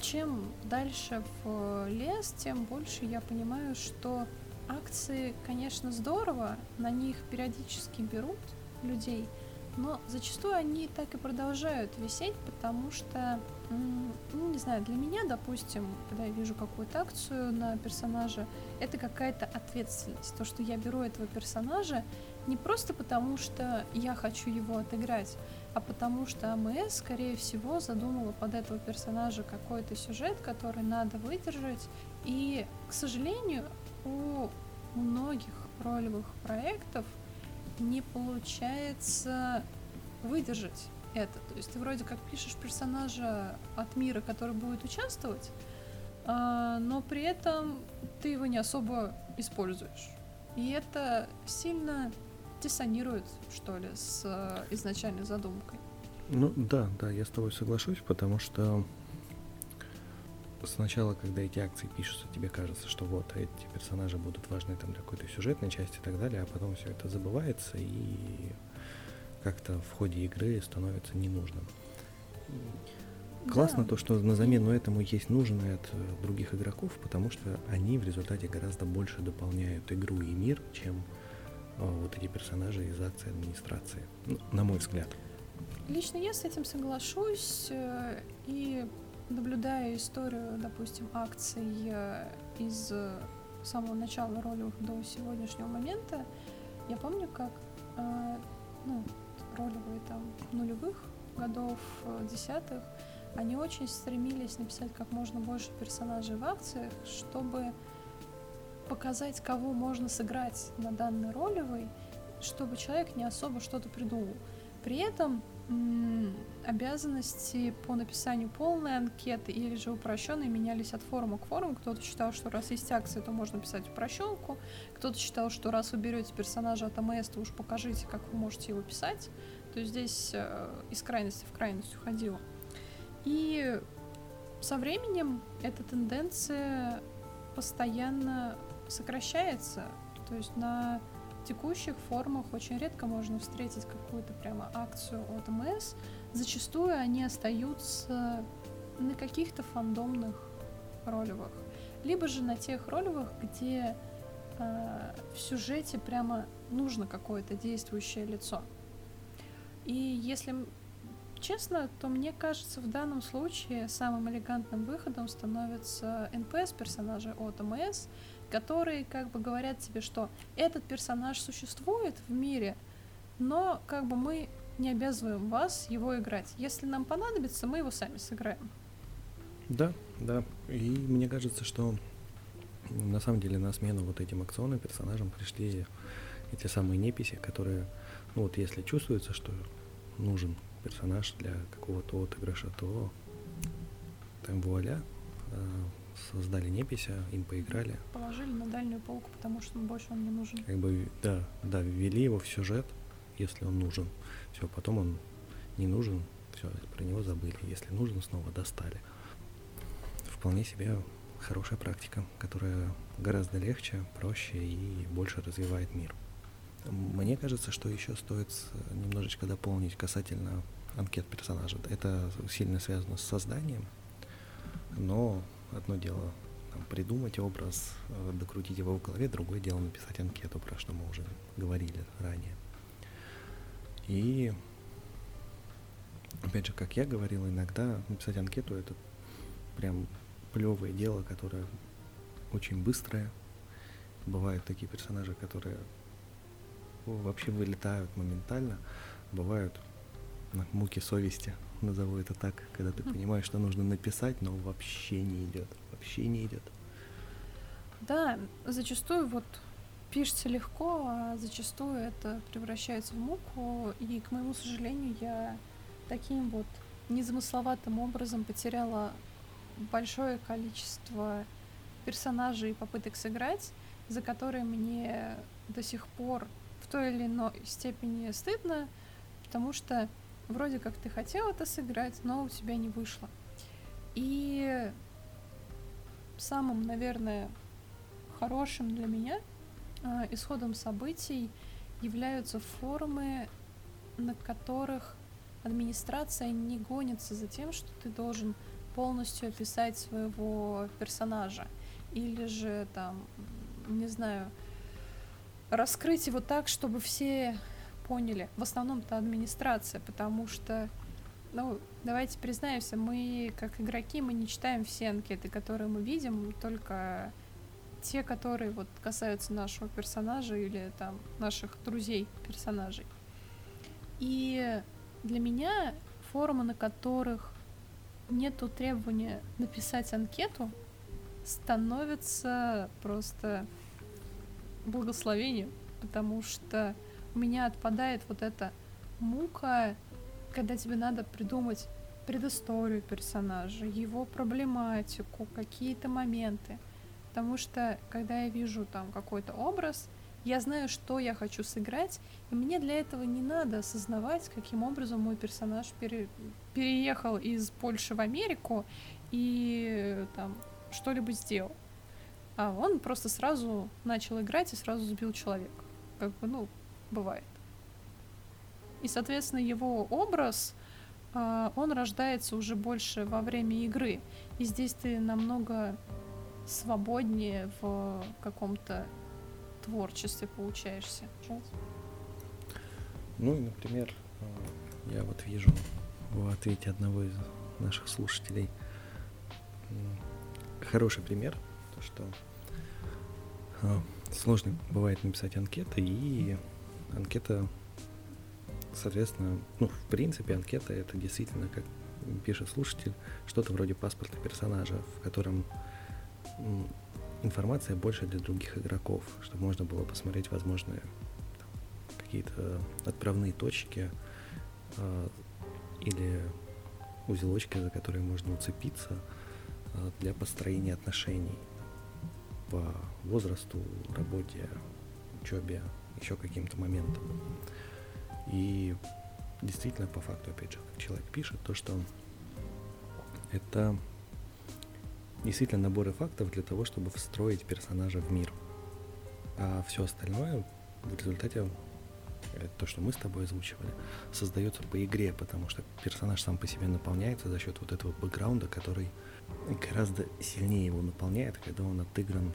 чем дальше в лес, тем больше я понимаю, что акции, конечно, здорово, на них периодически берут людей, но зачастую они так и продолжают висеть, потому что, ну, не знаю, для меня, допустим, когда я вижу какую-то акцию на персонажа, это какая-то ответственность. То, что я беру этого персонажа не просто потому, что я хочу его отыграть, а потому что АМС, скорее всего, задумала под этого персонажа какой-то сюжет, который надо выдержать. И, к сожалению, у многих ролевых проектов не получается выдержать это. То есть ты вроде как пишешь персонажа от мира, который будет участвовать, а, но при этом ты его не особо используешь. И это сильно диссонирует, что ли, с э, изначальной задумкой. Ну да, да, я с тобой соглашусь, потому что сначала, когда эти акции пишутся, тебе кажется, что вот эти персонажи будут важны там для какой-то сюжетной части и так далее, а потом все это забывается и как-то в ходе игры становится ненужным. Классно да. то, что на замену этому есть нужные от э, других игроков, потому что они в результате гораздо больше дополняют игру и мир, чем э, вот эти персонажи из акции администрации, ну, на мой взгляд. Лично я с этим соглашусь э, и наблюдая историю, допустим, акций э, из самого начала ролевых до сегодняшнего момента, я помню, как э, ну, ролевые там нулевых годов, десятых, они очень стремились написать как можно больше персонажей в акциях, чтобы показать, кого можно сыграть на данной ролевой, чтобы человек не особо что-то придумал. При этом обязанности по написанию полной анкеты или же упрощенной менялись от форума к форуму. Кто-то считал, что раз есть акции, то можно писать упрощенку. Кто-то считал, что раз вы берете персонажа от АМС, то уж покажите, как вы можете его писать. То есть здесь э, из крайности в крайность уходило. И со временем эта тенденция постоянно сокращается. То есть на текущих формах очень редко можно встретить какую-то прямо акцию от МС. Зачастую они остаются на каких-то фандомных ролевых. Либо же на тех ролевых, где э, в сюжете прямо нужно какое-то действующее лицо. И если честно, то мне кажется, в данном случае самым элегантным выходом становятся НПС-персонажи от МС, которые как бы говорят тебе, что этот персонаж существует в мире, но как бы мы не обязываем вас его играть. Если нам понадобится, мы его сами сыграем. Да, да. И мне кажется, что на самом деле на смену вот этим акционным персонажам пришли эти самые неписи, которые, ну вот если чувствуется, что нужен персонаж для какого-то отыгрыша, то там вуаля, э, создали непися, им поиграли. Положили на дальнюю полку, потому что больше он не нужен. Как бы, да, да, ввели его в сюжет, если он нужен. Все, потом он не нужен, все, про него забыли. Если нужен, снова достали. Вполне себе хорошая практика, которая гораздо легче, проще и больше развивает мир. Мне кажется, что еще стоит немножечко дополнить касательно анкет персонажа. Это сильно связано с созданием, но одно дело там, придумать образ, э, докрутить его в голове, другое дело написать анкету, про что мы уже говорили ранее. И опять же, как я говорил, иногда написать анкету это прям плевое дело, которое очень быстрое. Бывают такие персонажи, которые вообще вылетают моментально. Бывают муки совести, назову это так, когда ты понимаешь, что нужно написать, но вообще не идет, вообще не идет. Да, зачастую вот пишется легко, а зачастую это превращается в муку, и, к моему сожалению, я таким вот незамысловатым образом потеряла большое количество персонажей и попыток сыграть, за которые мне до сих пор в той или иной степени стыдно, потому что вроде как ты хотел это сыграть, но у тебя не вышло. И самым, наверное, хорошим для меня э, исходом событий являются форумы, на которых администрация не гонится за тем, что ты должен полностью описать своего персонажа. Или же там, не знаю, раскрыть его так, чтобы все поняли. В основном это администрация, потому что, ну, давайте признаемся, мы, как игроки, мы не читаем все анкеты, которые мы видим, только те, которые вот касаются нашего персонажа или там наших друзей персонажей. И для меня форумы, на которых нету требования написать анкету, становятся просто благословением, потому что у меня отпадает вот эта мука, когда тебе надо придумать предысторию персонажа, его проблематику, какие-то моменты. Потому что, когда я вижу там какой-то образ, я знаю, что я хочу сыграть, и мне для этого не надо осознавать, каким образом мой персонаж пере... переехал из Польши в Америку и там что-либо сделал. А он просто сразу начал играть и сразу сбил человека. Как бы, ну, бывает. И, соответственно, его образ, э, он рождается уже больше во время игры. И здесь ты намного свободнее в каком-то творчестве получаешься. Ну и, например, э, я вот вижу в ответе одного из наших слушателей хороший пример, то что э, сложно бывает написать анкеты, и анкета, соответственно, ну, в принципе, анкета это действительно, как пишет слушатель, что-то вроде паспорта персонажа, в котором информация больше для других игроков, чтобы можно было посмотреть возможные какие-то отправные точки э, или узелочки, за которые можно уцепиться э, для построения отношений по возрасту, работе, учебе, еще каким-то моментам. И действительно, по факту, опять же, как человек пишет, то, что это действительно наборы фактов для того, чтобы встроить персонажа в мир. А все остальное в результате э, то, что мы с тобой озвучивали, создается по игре, потому что персонаж сам по себе наполняется за счет вот этого бэкграунда, который гораздо сильнее его наполняет, когда он отыгран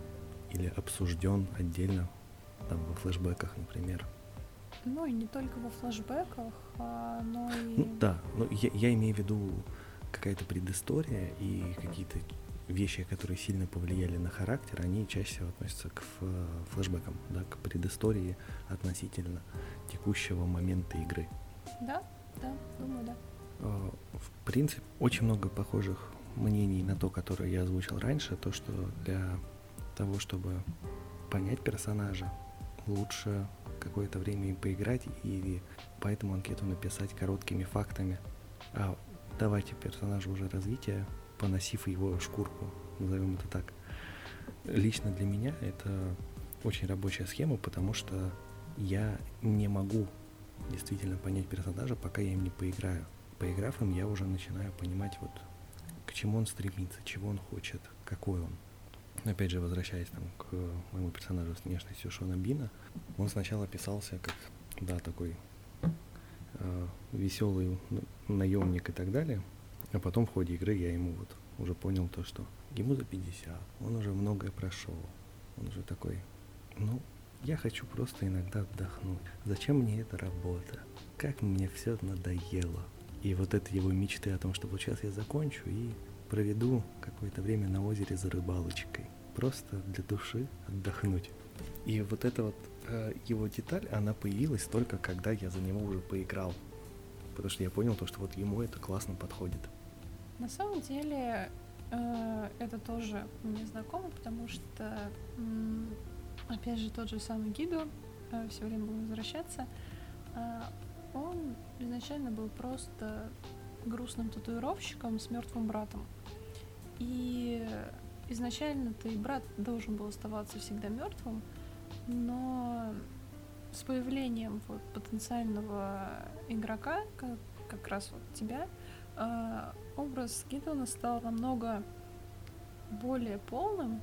или обсужден отдельно, там, во флешбеках, например. Ну и не только во флешбеках, а, но и... Ну да, но я, я имею в виду какая-то предыстория и какие-то вещи, которые сильно повлияли на характер, они чаще всего относятся к флешбекам, да, к предыстории относительно текущего момента игры. Да, да, думаю, да. А, в принципе, очень много похожих мнений на то, которое я озвучил раньше, то, что для того, чтобы понять персонажа, лучше какое-то время им поиграть и поэтому анкету написать короткими фактами. А давайте персонажу уже развитие поносив его шкурку, назовем это так. Лично для меня это очень рабочая схема, потому что я не могу действительно понять персонажа, пока я им не поиграю. Поиграв им, я уже начинаю понимать, вот к чему он стремится, чего он хочет, какой он. Опять же, возвращаясь там, к моему персонажу с внешностью Шона Бина, он сначала писался как, да, такой э, веселый наемник и так далее, а потом в ходе игры я ему вот уже понял то, что ему за 50, он уже многое прошел. Он уже такой, ну, я хочу просто иногда отдохнуть. Зачем мне эта работа? Как мне все надоело. И вот это его мечты о том, что вот сейчас я закончу и проведу какое-то время на озере за рыбалочкой. Просто для души отдохнуть. И вот эта вот э, его деталь, она появилась только когда я за него уже поиграл. Потому что я понял то, что вот ему это классно подходит. На самом деле э, это тоже мне знакомо, потому что, опять же, тот же самый Гиду, э, все время будем возвращаться, э, он изначально был просто грустным татуировщиком с мертвым братом. И изначально-то и брат должен был оставаться всегда мертвым, но с появлением вот потенциального игрока, как, как раз вот тебя, э, образ Гидона стал намного более полным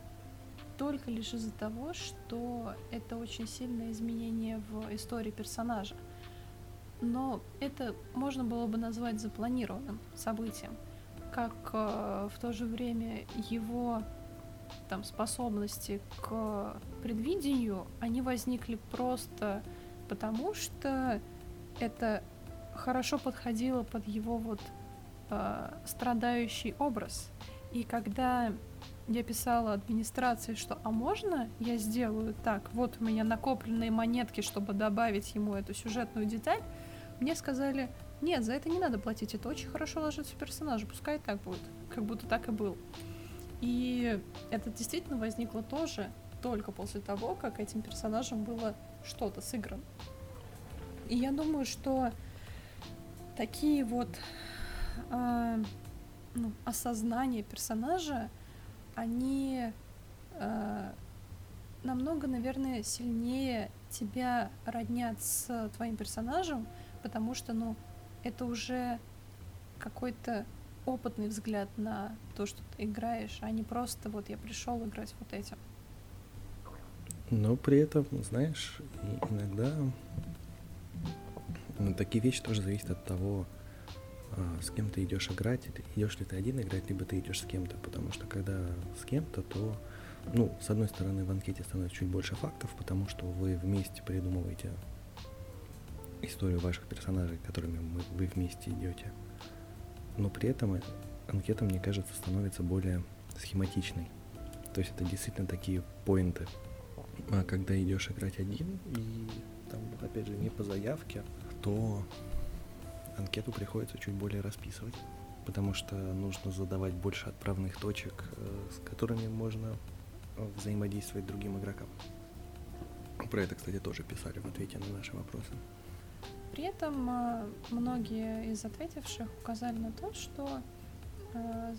только лишь из-за того, что это очень сильное изменение в истории персонажа. Но это можно было бы назвать запланированным событием, как э, в то же время его там способности к предвидению, они возникли просто потому, что это хорошо подходило под его вот э, страдающий образ. И когда я писала администрации, что «а можно я сделаю так? Вот у меня накопленные монетки, чтобы добавить ему эту сюжетную деталь», мне сказали «нет, за это не надо платить, это очень хорошо ложится в персонажа, пускай так будет». Как будто так и был. И это действительно возникло тоже только после того, как этим персонажем было что-то сыграно. И я думаю, что такие вот э, ну, осознание персонажа, они э, намного, наверное, сильнее тебя роднят с твоим персонажем, потому что, ну, это уже какой-то опытный взгляд на то, что ты играешь, а не просто вот я пришел играть вот этим. Но при этом, знаешь, иногда ну, такие вещи тоже зависят от того, а, с кем ты идешь играть, идешь ли ты один играть, либо ты идешь с кем-то, потому что когда с кем-то, то, ну, с одной стороны, в анкете становится чуть больше фактов, потому что вы вместе придумываете историю ваших персонажей, которыми мы, вы вместе идете. Но при этом анкета, мне кажется, становится более схематичной. То есть это действительно такие поинты. А когда идешь играть один, и там, опять же, не по заявке, то анкету приходится чуть более расписывать, потому что нужно задавать больше отправных точек, э, с которыми можно э, взаимодействовать другим игрокам. Про это, кстати, тоже писали в ответе на наши вопросы. При этом э, многие из ответивших указали на то, что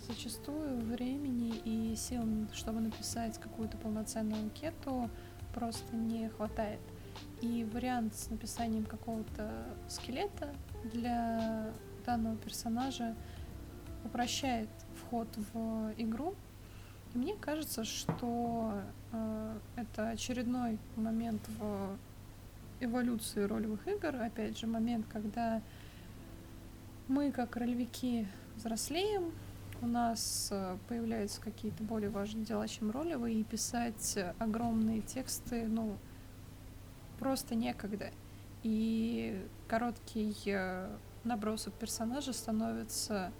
зачастую времени и сил, чтобы написать какую-то полноценную анкету, просто не хватает. И вариант с написанием какого-то скелета для данного персонажа упрощает вход в игру. И мне кажется, что э, это очередной момент в эволюции ролевых игр. Опять же, момент, когда мы, как ролевики, взрослеем, у нас э, появляются какие-то более важные дела, чем ролевые, и писать огромные тексты, ну, просто некогда. И короткий э, набросок персонажа становится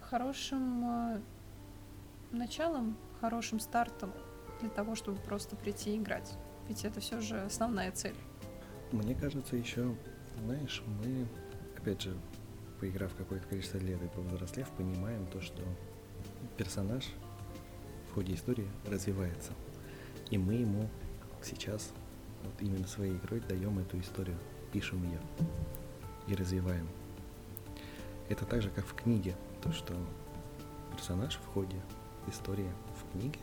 хорошим э, началом, хорошим стартом для того, чтобы просто прийти и играть. Ведь это все же основная цель. Мне кажется, еще, знаешь, мы, опять же, поиграв какое-то количество лет и повзрослев, понимаем то, что персонаж в ходе истории развивается. И мы ему сейчас вот именно своей игрой даем эту историю, пишем ее и развиваем. Это так же, как в книге, то, что персонаж в ходе истории в книге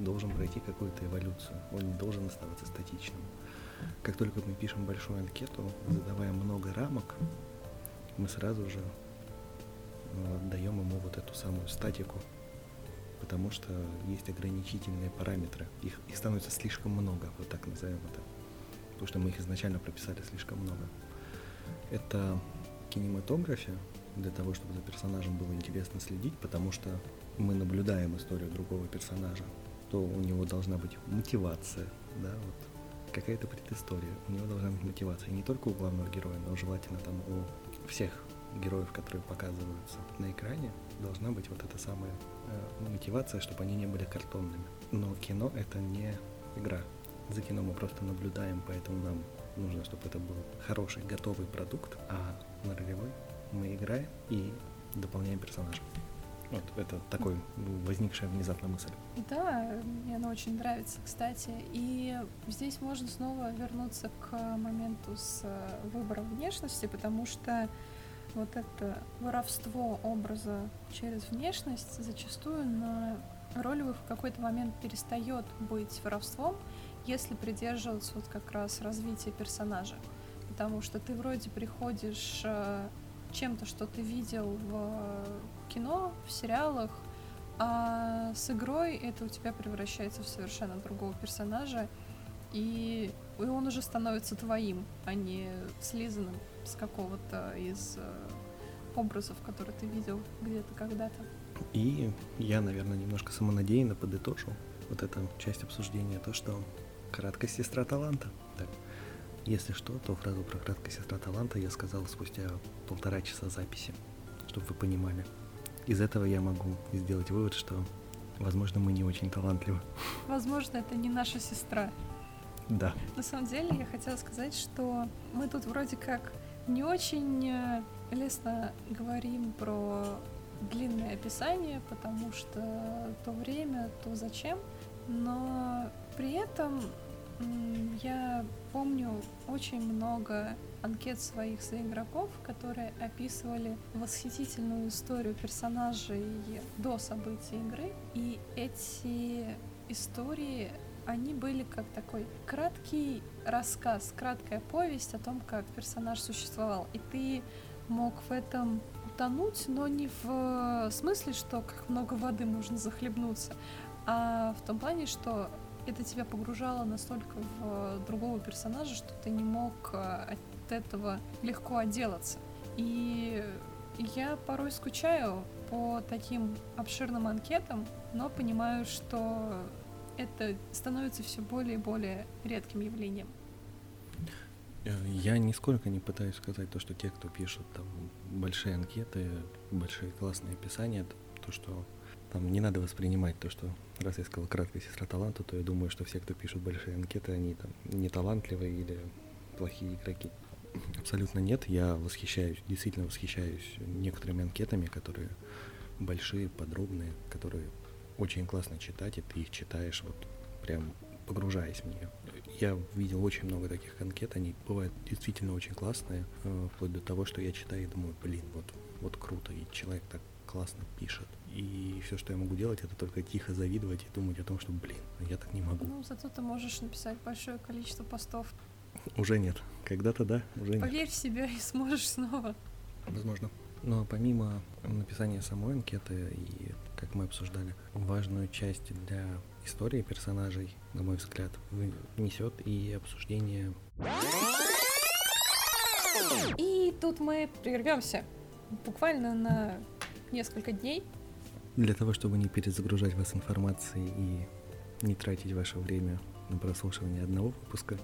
должен пройти какую-то эволюцию, он не должен оставаться статичным. Как только мы пишем большую анкету, задавая много рамок, мы сразу же э, даем ему вот эту самую статику, потому что есть ограничительные параметры. Их, их становится слишком много, вот так назовем это. Потому что мы их изначально прописали слишком много. Это кинематография для того, чтобы за персонажем было интересно следить, потому что мы наблюдаем историю другого персонажа, то у него должна быть мотивация, да, вот какая-то предыстория, у него должна быть мотивация не только у главного героя, но желательно там у всех героев, которые показываются на экране, должна быть вот эта самая э, мотивация, чтобы они не были картонными. Но кино это не игра. За кино мы просто наблюдаем, поэтому нам нужно, чтобы это был хороший, готовый продукт, а на ролевой мы играем и дополняем персонажа. Вот это такой возникшая внезапно мысль. Да, мне она очень нравится, кстати. И здесь можно снова вернуться к моменту с э, выбором внешности, потому что вот это воровство образа через внешность зачастую на ролевых в какой-то момент перестает быть воровством, если придерживаться вот как раз развития персонажа. Потому что ты вроде приходишь э, чем-то, что ты видел в кино, в сериалах, а с игрой это у тебя превращается в совершенно другого персонажа, и, он уже становится твоим, а не слизанным с какого-то из э, образов, которые ты видел где-то когда-то. И я, наверное, немножко самонадеянно подытожу вот эту часть обсуждения, то, что краткость сестра таланта. Так. Если что, то фразу про краткость сестра таланта я сказал спустя полтора часа записи, чтобы вы понимали. Из этого я могу сделать вывод, что, возможно, мы не очень талантливы. Возможно, это не наша сестра. Да. На самом деле, я хотела сказать, что мы тут вроде как не очень э, лестно говорим про длинное описание, потому что то время, то зачем, но при этом я помню очень много анкет своих соигроков, которые описывали восхитительную историю персонажей до событий игры. И эти истории, они были как такой краткий рассказ, краткая повесть о том, как персонаж существовал. И ты мог в этом утонуть, но не в смысле, что как много воды можно захлебнуться, а в том плане, что это тебя погружало настолько в другого персонажа, что ты не мог от этого легко отделаться. И я порой скучаю по таким обширным анкетам, но понимаю, что это становится все более и более редким явлением. Э, я нисколько не пытаюсь сказать то, что те, кто пишут там большие анкеты, большие классные описания, то, что там не надо воспринимать то, что раз я сказал краткая сестра таланта, то я думаю, что все, кто пишут большие анкеты, они там не талантливые или плохие игроки. Абсолютно нет. Я восхищаюсь, действительно восхищаюсь некоторыми анкетами, которые большие, подробные, которые очень классно читать, и ты их читаешь вот прям погружаясь в нее. Я видел очень много таких анкет, они бывают действительно очень классные, э, вплоть до того, что я читаю и думаю, блин, вот, вот круто, и человек так классно пишет. И все, что я могу делать, это только тихо завидовать и думать о том, что, блин, я так не могу. Ну, зато ты можешь написать большое количество постов уже нет. Когда-то да, уже нет. Поверь в себя и сможешь снова. Возможно. Но помимо написания самой анкеты и, как мы обсуждали, важную часть для истории персонажей, на мой взгляд, несет и обсуждение. И тут мы прервемся буквально на несколько дней. Для того, чтобы не перезагружать вас информацией и не тратить ваше время на прослушивание одного выпуска,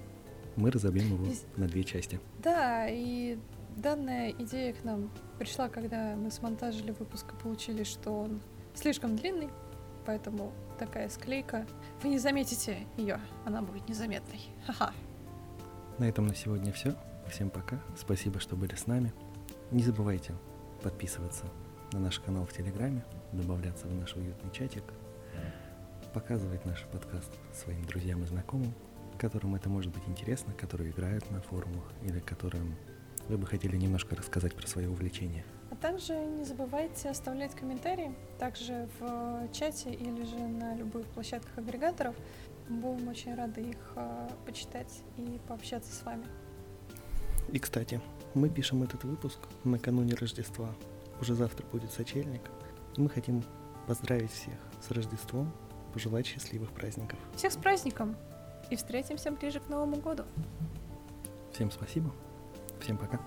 мы разобьем его на две части. Да, и данная идея к нам пришла, когда мы смонтажили выпуск и получили, что он слишком длинный, поэтому такая склейка. Вы не заметите ее, она будет незаметной. Ха-ха. На этом на сегодня все. Всем пока. Спасибо, что были с нами. Не забывайте подписываться на наш канал в Телеграме, добавляться в наш уютный чатик, показывать наш подкаст своим друзьям и знакомым, которым это может быть интересно, которые играют на форумах или которым вы бы хотели немножко рассказать про свое увлечение. А также не забывайте оставлять комментарии, также в чате или же на любых площадках агрегаторов. Будем очень рады их э, почитать и пообщаться с вами. И, кстати, мы пишем этот выпуск накануне Рождества. Уже завтра будет сочельник. Мы хотим поздравить всех с Рождеством, пожелать счастливых праздников. Всех с праздником! и встретимся ближе к Новому году. Всем спасибо. Всем пока.